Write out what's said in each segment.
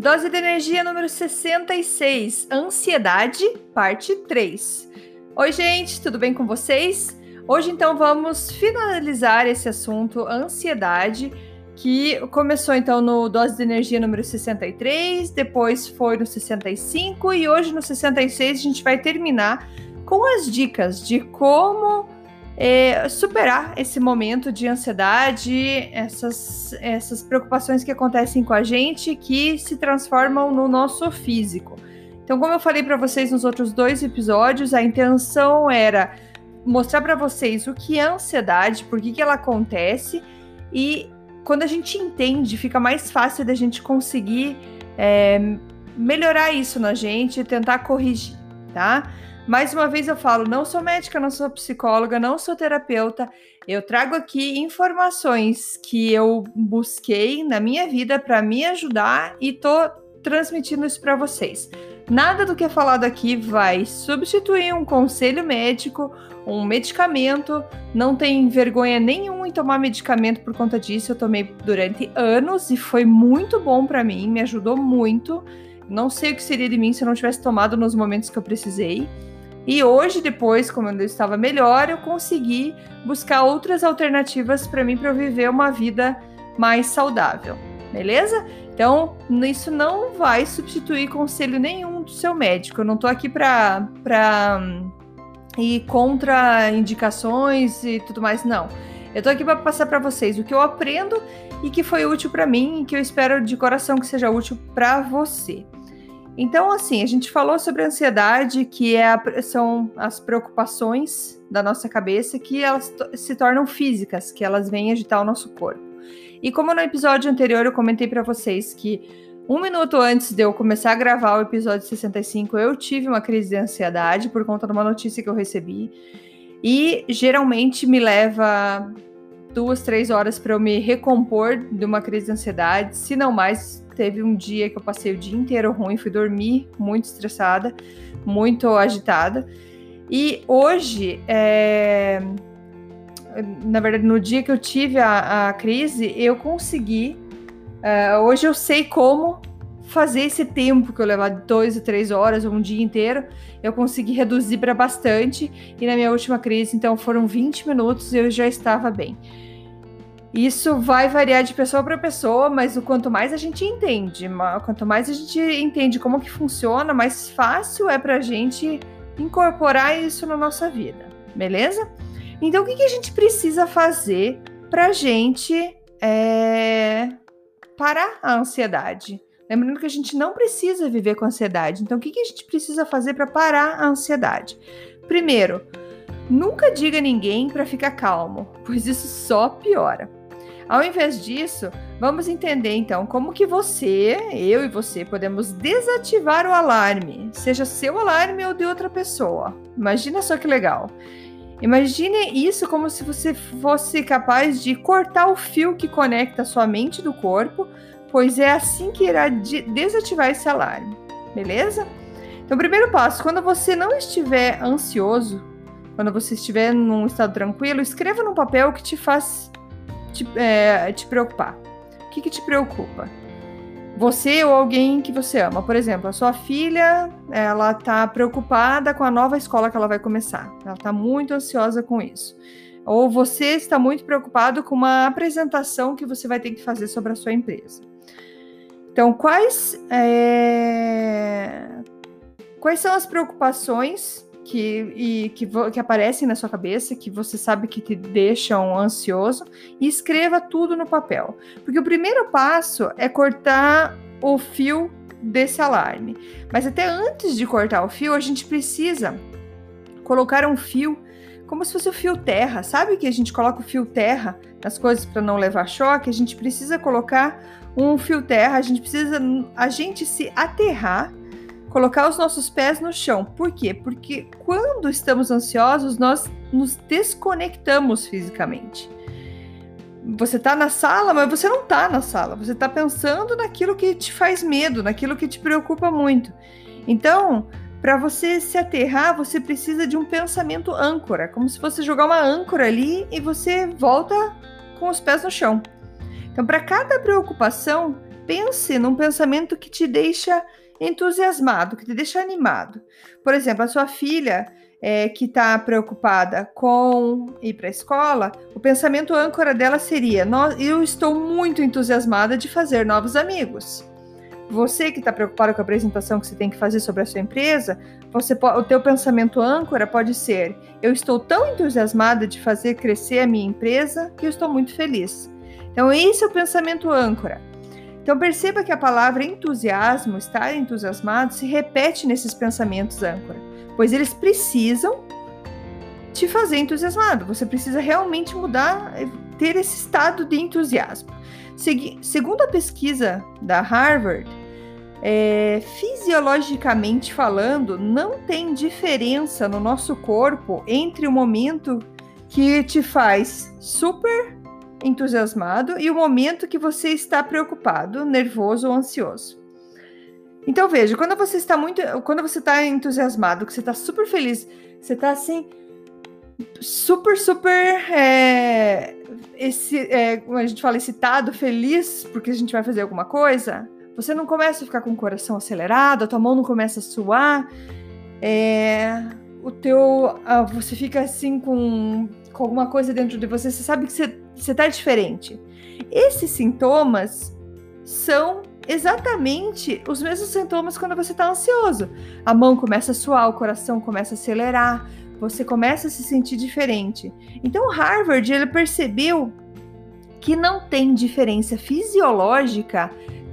Dose de energia número 66, ansiedade, parte 3. Oi, gente, tudo bem com vocês? Hoje então vamos finalizar esse assunto ansiedade, que começou então no dose de energia número 63, depois foi no 65 e hoje no 66 a gente vai terminar com as dicas de como é, superar esse momento de ansiedade, essas, essas preocupações que acontecem com a gente que se transformam no nosso físico. Então, como eu falei para vocês nos outros dois episódios, a intenção era mostrar para vocês o que é ansiedade, por que, que ela acontece e quando a gente entende, fica mais fácil da gente conseguir é, melhorar isso na gente e tentar corrigir, tá? Mais uma vez eu falo, não sou médica, não sou psicóloga, não sou terapeuta. Eu trago aqui informações que eu busquei na minha vida para me ajudar e tô transmitindo isso para vocês. Nada do que é falado aqui vai substituir um conselho médico, um medicamento. Não tem vergonha nenhuma em tomar medicamento por conta disso. Eu tomei durante anos e foi muito bom para mim, me ajudou muito. Não sei o que seria de mim se eu não tivesse tomado nos momentos que eu precisei. E hoje, depois, como eu estava melhor, eu consegui buscar outras alternativas para mim para viver uma vida mais saudável, beleza? Então, isso não vai substituir conselho nenhum do seu médico. Eu não estou aqui para ir contra indicações e tudo mais, não. Eu estou aqui para passar para vocês o que eu aprendo e que foi útil para mim e que eu espero de coração que seja útil para você. Então, assim, a gente falou sobre a ansiedade, que é a, são as preocupações da nossa cabeça que elas se tornam físicas, que elas vêm agitar o nosso corpo. E como no episódio anterior eu comentei para vocês que um minuto antes de eu começar a gravar o episódio 65, eu tive uma crise de ansiedade por conta de uma notícia que eu recebi. E geralmente me leva duas, três horas para eu me recompor de uma crise de ansiedade, se não mais, teve um dia que eu passei o dia inteiro ruim, fui dormir muito estressada, muito agitada. E hoje, é... na verdade, no dia que eu tive a, a crise, eu consegui. É, hoje eu sei como fazer esse tempo que eu levava dois ou três horas ou um dia inteiro, eu consegui reduzir para bastante. E na minha última crise, então, foram 20 minutos e eu já estava bem. Isso vai variar de pessoa para pessoa, mas o quanto mais a gente entende, quanto mais a gente entende como que funciona, mais fácil é para a gente incorporar isso na nossa vida, beleza? Então, o que, que a gente precisa fazer para a gente é, parar a ansiedade? Lembrando que a gente não precisa viver com ansiedade. Então, o que, que a gente precisa fazer para parar a ansiedade? Primeiro, nunca diga a ninguém para ficar calmo, pois isso só piora. Ao invés disso, vamos entender então como que você, eu e você, podemos desativar o alarme, seja seu alarme ou de outra pessoa. Imagina só que legal. Imagine isso como se você fosse capaz de cortar o fio que conecta sua mente do corpo, pois é assim que irá de desativar esse alarme, beleza? Então, primeiro passo, quando você não estiver ansioso, quando você estiver num estado tranquilo, escreva num papel que te faz te, é, te preocupar? O que, que te preocupa? Você ou alguém que você ama. Por exemplo, a sua filha, ela tá preocupada com a nova escola que ela vai começar. Ela tá muito ansiosa com isso. Ou você está muito preocupado com uma apresentação que você vai ter que fazer sobre a sua empresa. Então, quais, é... quais são as preocupações que, e, que, que aparecem na sua cabeça, que você sabe que te deixam ansioso, e escreva tudo no papel. Porque o primeiro passo é cortar o fio desse alarme. Mas até antes de cortar o fio, a gente precisa colocar um fio, como se fosse o fio terra. Sabe que a gente coloca o fio terra nas coisas para não levar choque? A gente precisa colocar um fio terra, a gente precisa a gente se aterrar, colocar os nossos pés no chão. Por quê? Porque quando estamos ansiosos, nós nos desconectamos fisicamente. Você está na sala, mas você não está na sala. Você está pensando naquilo que te faz medo, naquilo que te preocupa muito. Então, para você se aterrar, você precisa de um pensamento âncora, como se fosse jogar uma âncora ali e você volta com os pés no chão. Então, para cada preocupação, pense num pensamento que te deixa entusiasmado, que te deixa animado. Por exemplo, a sua filha é, que está preocupada com ir para a escola, o pensamento âncora dela seria: eu estou muito entusiasmada de fazer novos amigos. Você que está preocupado com a apresentação que você tem que fazer sobre a sua empresa, você o teu pensamento âncora pode ser: eu estou tão entusiasmada de fazer crescer a minha empresa que eu estou muito feliz. Então esse é o pensamento âncora. Então perceba que a palavra entusiasmo, estar entusiasmado, se repete nesses pensamentos âncora pois eles precisam te fazer entusiasmado. Você precisa realmente mudar, ter esse estado de entusiasmo. Segundo a pesquisa da Harvard, é, fisiologicamente falando, não tem diferença no nosso corpo entre o momento que te faz super entusiasmado e o momento que você está preocupado, nervoso ou ansioso. Então veja, quando você está muito, quando você está entusiasmado, que você está super feliz, você está assim super super é, esse, é, a gente fala excitado, feliz porque a gente vai fazer alguma coisa, você não começa a ficar com o coração acelerado, a tua mão não começa a suar, é, o teu, você fica assim com, com alguma coisa dentro de você, você sabe que você, você tá diferente. Esses sintomas são exatamente os mesmos sintomas quando você está ansioso. A mão começa a suar, o coração começa a acelerar, você começa a se sentir diferente. Então, Harvard ele percebeu que não tem diferença fisiológica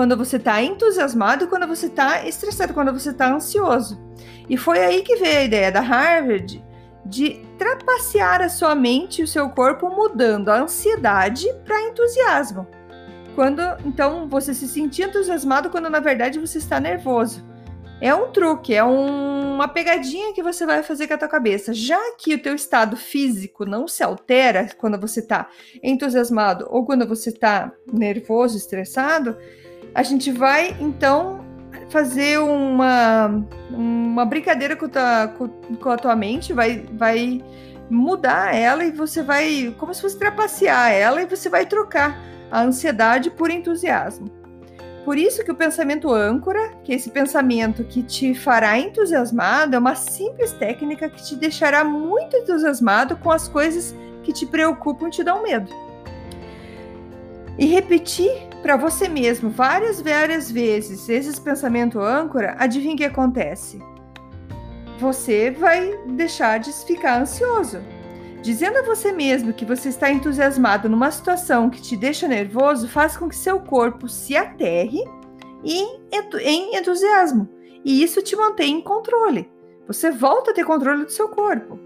quando você está entusiasmado e quando você está estressado, quando você está ansioso. E foi aí que veio a ideia da Harvard de trapacear a sua mente e o seu corpo mudando a ansiedade para entusiasmo quando então você se sentir entusiasmado quando na verdade você está nervoso. É um truque, é um, uma pegadinha que você vai fazer com a tua cabeça. Já que o teu estado físico não se altera quando você está entusiasmado ou quando você está nervoso, estressado, a gente vai então fazer uma, uma brincadeira com, tua, com, com a tua mente, vai, vai mudar ela e você vai, como se fosse trapacear ela e você vai trocar a ansiedade por entusiasmo. Por isso que o pensamento âncora, que é esse pensamento que te fará entusiasmado, é uma simples técnica que te deixará muito entusiasmado com as coisas que te preocupam e te dão medo. E repetir para você mesmo várias, várias vezes esse pensamento âncora, adivinha o que acontece? Você vai deixar de ficar ansioso. Dizendo a você mesmo que você está entusiasmado numa situação que te deixa nervoso faz com que seu corpo se aterre em entusiasmo. E isso te mantém em controle. Você volta a ter controle do seu corpo.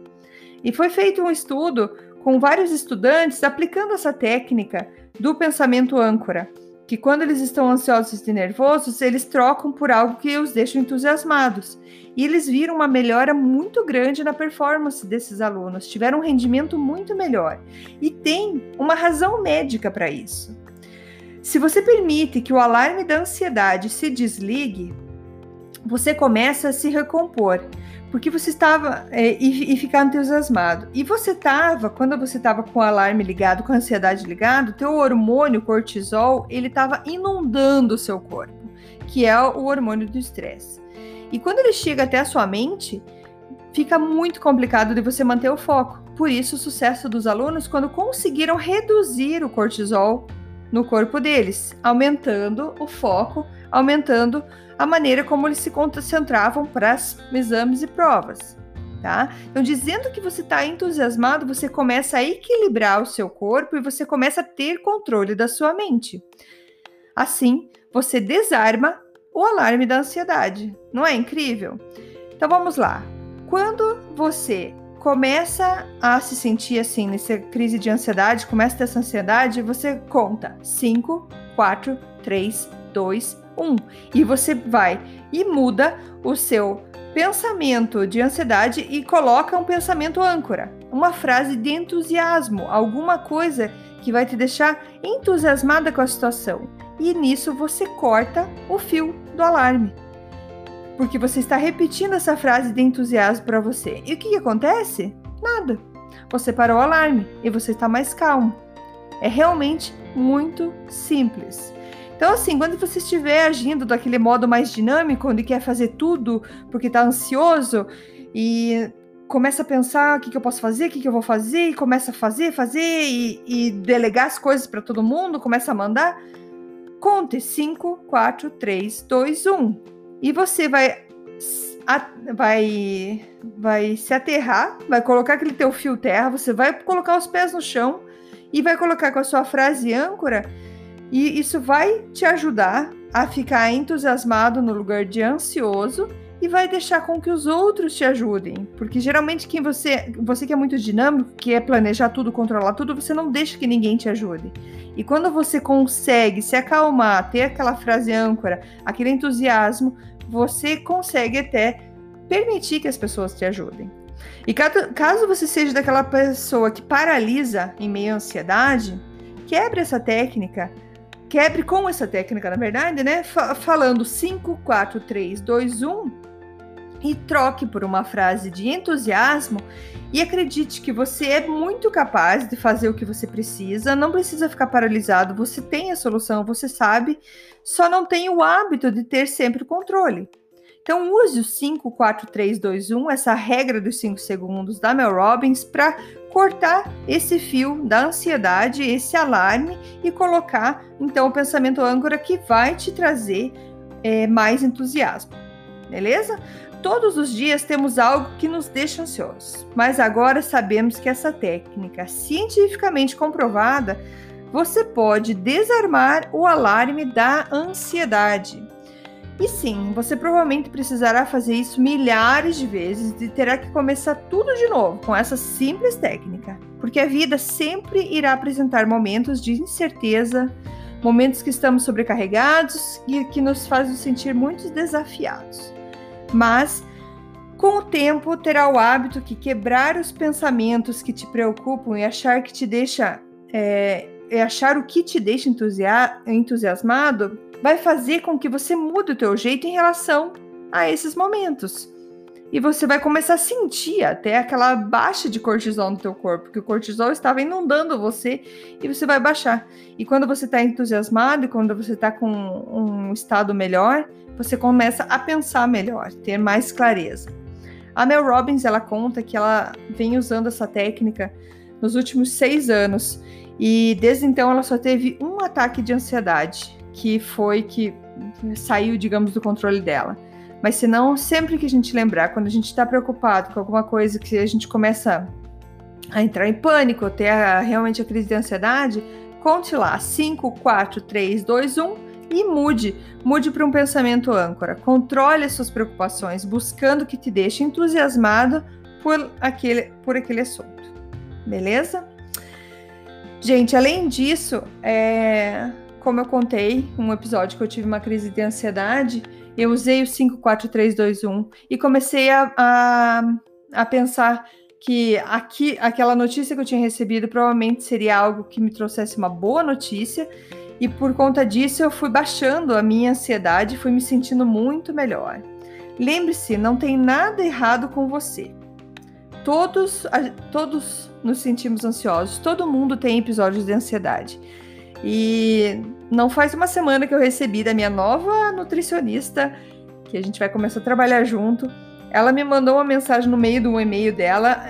E foi feito um estudo com vários estudantes aplicando essa técnica do pensamento âncora que quando eles estão ansiosos e nervosos, eles trocam por algo que os deixa entusiasmados. E eles viram uma melhora muito grande na performance desses alunos, tiveram um rendimento muito melhor. E tem uma razão médica para isso. Se você permite que o alarme da ansiedade se desligue, você começa a se recompor porque você estava é, e, e ficar entusiasmado. E você estava, quando você estava com o alarme ligado, com a ansiedade ligado, teu hormônio cortisol, ele estava inundando o seu corpo, que é o hormônio do estresse. E quando ele chega até a sua mente, fica muito complicado de você manter o foco. Por isso, o sucesso dos alunos quando conseguiram reduzir o cortisol no corpo deles, aumentando o foco, aumentando a maneira como eles se concentravam para exames e provas. Tá? Então, dizendo que você está entusiasmado, você começa a equilibrar o seu corpo e você começa a ter controle da sua mente. Assim, você desarma o alarme da ansiedade. Não é incrível? Então vamos lá. Quando você começa a se sentir assim, nessa crise de ansiedade, começa a ter essa ansiedade, você conta 5, 4, 3, 2, 1. E você vai e muda o seu pensamento de ansiedade e coloca um pensamento âncora, uma frase de entusiasmo, alguma coisa que vai te deixar entusiasmada com a situação. E nisso você corta o fio do alarme porque você está repetindo essa frase de entusiasmo para você. E o que, que acontece? Nada. Você parou o alarme e você está mais calmo. É realmente muito simples. Então, assim, quando você estiver agindo daquele modo mais dinâmico, onde quer fazer tudo porque está ansioso e começa a pensar o que, que eu posso fazer, o que, que eu vou fazer, e começa a fazer, fazer e, e delegar as coisas para todo mundo, começa a mandar, conte 5, 4, 3, 2, 1 e você vai vai vai se aterrar, vai colocar aquele teu fio terra, você vai colocar os pés no chão e vai colocar com a sua frase âncora e isso vai te ajudar a ficar entusiasmado no lugar de ansioso e vai deixar com que os outros te ajudem, porque geralmente quem você, você que é muito dinâmico, que é planejar tudo, controlar tudo, você não deixa que ninguém te ajude. E quando você consegue se acalmar, ter aquela frase âncora, aquele entusiasmo, você consegue até permitir que as pessoas te ajudem. E caso você seja daquela pessoa que paralisa em meio à ansiedade, quebre essa técnica, quebre com essa técnica, na verdade, né? falando 5, 4, 3, 2, 1 e troque por uma frase de entusiasmo e acredite que você é muito capaz de fazer o que você precisa, não precisa ficar paralisado, você tem a solução, você sabe, só não tem o hábito de ter sempre o controle. Então use o 5, 4, 3, 2, 1, essa regra dos 5 segundos da Mel Robbins para cortar esse fio da ansiedade, esse alarme e colocar então o pensamento âncora que vai te trazer é, mais entusiasmo. Beleza? Todos os dias temos algo que nos deixa ansiosos, mas agora sabemos que essa técnica, cientificamente comprovada, você pode desarmar o alarme da ansiedade. E sim, você provavelmente precisará fazer isso milhares de vezes e terá que começar tudo de novo com essa simples técnica, porque a vida sempre irá apresentar momentos de incerteza, momentos que estamos sobrecarregados e que nos fazem sentir muito desafiados. Mas com o tempo terá o hábito que quebrar os pensamentos que te preocupam e achar que te deixa é, achar o que te deixa entusiasmado vai fazer com que você mude o teu jeito em relação a esses momentos. E você vai começar a sentir até aquela baixa de cortisol no teu corpo, porque o cortisol estava inundando você e você vai baixar. E quando você está entusiasmado e quando você está com um estado melhor, você começa a pensar melhor, ter mais clareza. A Mel Robbins ela conta que ela vem usando essa técnica nos últimos seis anos e desde então ela só teve um ataque de ansiedade que foi que saiu, digamos, do controle dela. Mas se não, sempre que a gente lembrar, quando a gente está preocupado com alguma coisa que a gente começa a entrar em pânico, ter a, realmente a crise de ansiedade, conte lá 5, 4, 3, 2, 1 e mude. Mude para um pensamento âncora. Controle as suas preocupações, buscando que te deixe entusiasmado por aquele, por aquele assunto. Beleza? Gente, além disso, é, como eu contei, um episódio que eu tive uma crise de ansiedade, eu usei o 5, 4, 3, 2, 1 e comecei a, a, a pensar que aqui, aquela notícia que eu tinha recebido provavelmente seria algo que me trouxesse uma boa notícia e por conta disso eu fui baixando a minha ansiedade e fui me sentindo muito melhor. Lembre-se, não tem nada errado com você. Todos, todos nos sentimos ansiosos, todo mundo tem episódios de ansiedade. E não faz uma semana que eu recebi da minha nova nutricionista, que a gente vai começar a trabalhar junto. Ela me mandou uma mensagem no meio do e-mail dela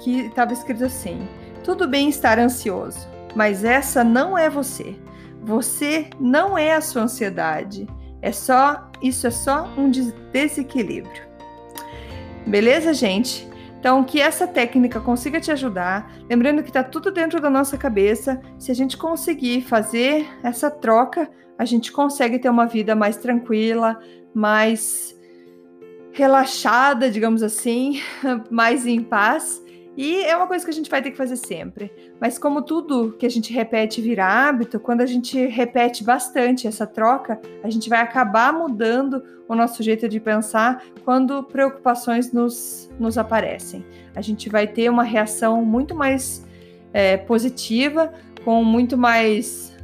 que estava escrito assim: Tudo bem estar ansioso, mas essa não é você. Você não é a sua ansiedade. É só, isso é só um desequilíbrio. Beleza, gente? Então, que essa técnica consiga te ajudar. Lembrando que está tudo dentro da nossa cabeça. Se a gente conseguir fazer essa troca, a gente consegue ter uma vida mais tranquila, mais relaxada, digamos assim, mais em paz. E é uma coisa que a gente vai ter que fazer sempre. Mas como tudo que a gente repete vira hábito, quando a gente repete bastante essa troca, a gente vai acabar mudando o nosso jeito de pensar quando preocupações nos, nos aparecem. A gente vai ter uma reação muito mais é, positiva, com muito mais,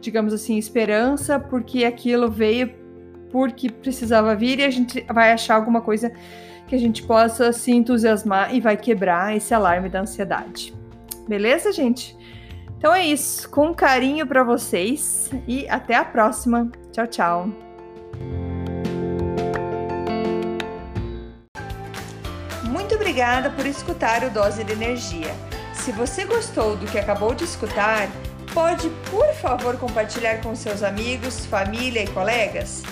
digamos assim, esperança, porque aquilo veio porque precisava vir e a gente vai achar alguma coisa que a gente possa se entusiasmar e vai quebrar esse alarme da ansiedade. Beleza, gente? Então é isso. Com carinho para vocês e até a próxima. Tchau, tchau. Muito obrigada por escutar o Dose de Energia. Se você gostou do que acabou de escutar, pode, por favor, compartilhar com seus amigos, família e colegas?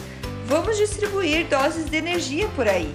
Vamos distribuir doses de energia por aí.